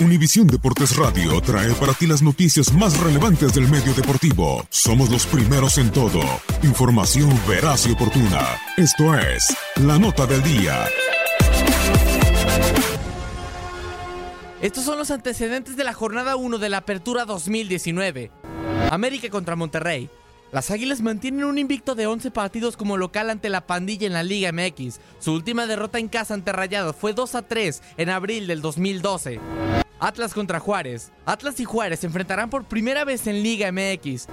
Univisión Deportes Radio trae para ti las noticias más relevantes del medio deportivo. Somos los primeros en todo. Información veraz y oportuna. Esto es La Nota del Día. Estos son los antecedentes de la jornada 1 de la Apertura 2019. América contra Monterrey. Las Águilas mantienen un invicto de 11 partidos como local ante la pandilla en la Liga MX. Su última derrota en casa ante Rayados fue 2 a 3 en abril del 2012. Atlas contra Juárez. Atlas y Juárez se enfrentarán por primera vez en Liga MX.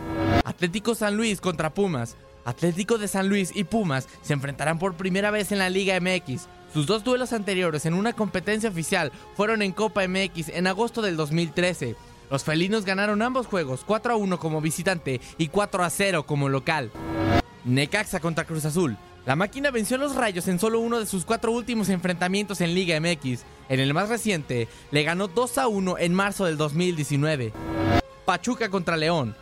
Atlético San Luis contra Pumas. Atlético de San Luis y Pumas se enfrentarán por primera vez en la Liga MX. Sus dos duelos anteriores en una competencia oficial fueron en Copa MX en agosto del 2013. Los felinos ganaron ambos juegos 4 a 1 como visitante y 4 a 0 como local. Necaxa contra Cruz Azul. La máquina venció a los Rayos en solo uno de sus cuatro últimos enfrentamientos en Liga MX. En el más reciente, le ganó 2 a 1 en marzo del 2019. Pachuca contra León.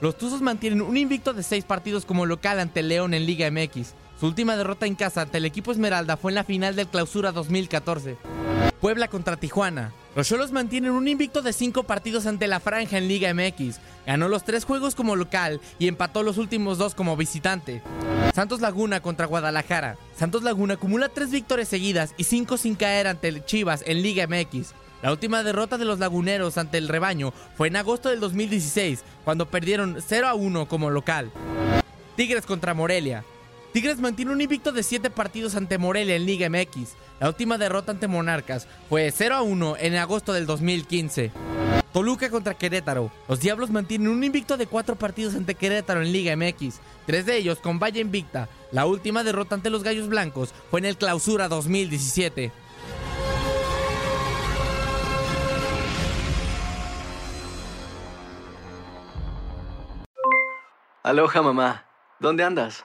Los Tuzos mantienen un invicto de 6 partidos como local ante León en Liga MX. Su última derrota en casa ante el equipo Esmeralda fue en la final del Clausura 2014. Puebla contra Tijuana. Los Cholos mantienen un invicto de 5 partidos ante la Franja en Liga MX. Ganó los 3 juegos como local y empató los últimos 2 como visitante. Santos Laguna contra Guadalajara. Santos Laguna acumula 3 victorias seguidas y 5 sin caer ante el Chivas en Liga MX. La última derrota de los laguneros ante el rebaño fue en agosto del 2016, cuando perdieron 0 a 1 como local. Tigres contra Morelia. Tigres mantiene un invicto de 7 partidos ante Morelia en Liga MX. La última derrota ante Monarcas fue 0 a 1 en agosto del 2015. Toluca contra Querétaro. Los Diablos mantienen un invicto de 4 partidos ante Querétaro en Liga MX, tres de ellos con Valle Invicta. La última derrota ante los Gallos Blancos fue en el Clausura 2017. Aloha mamá, ¿dónde andas?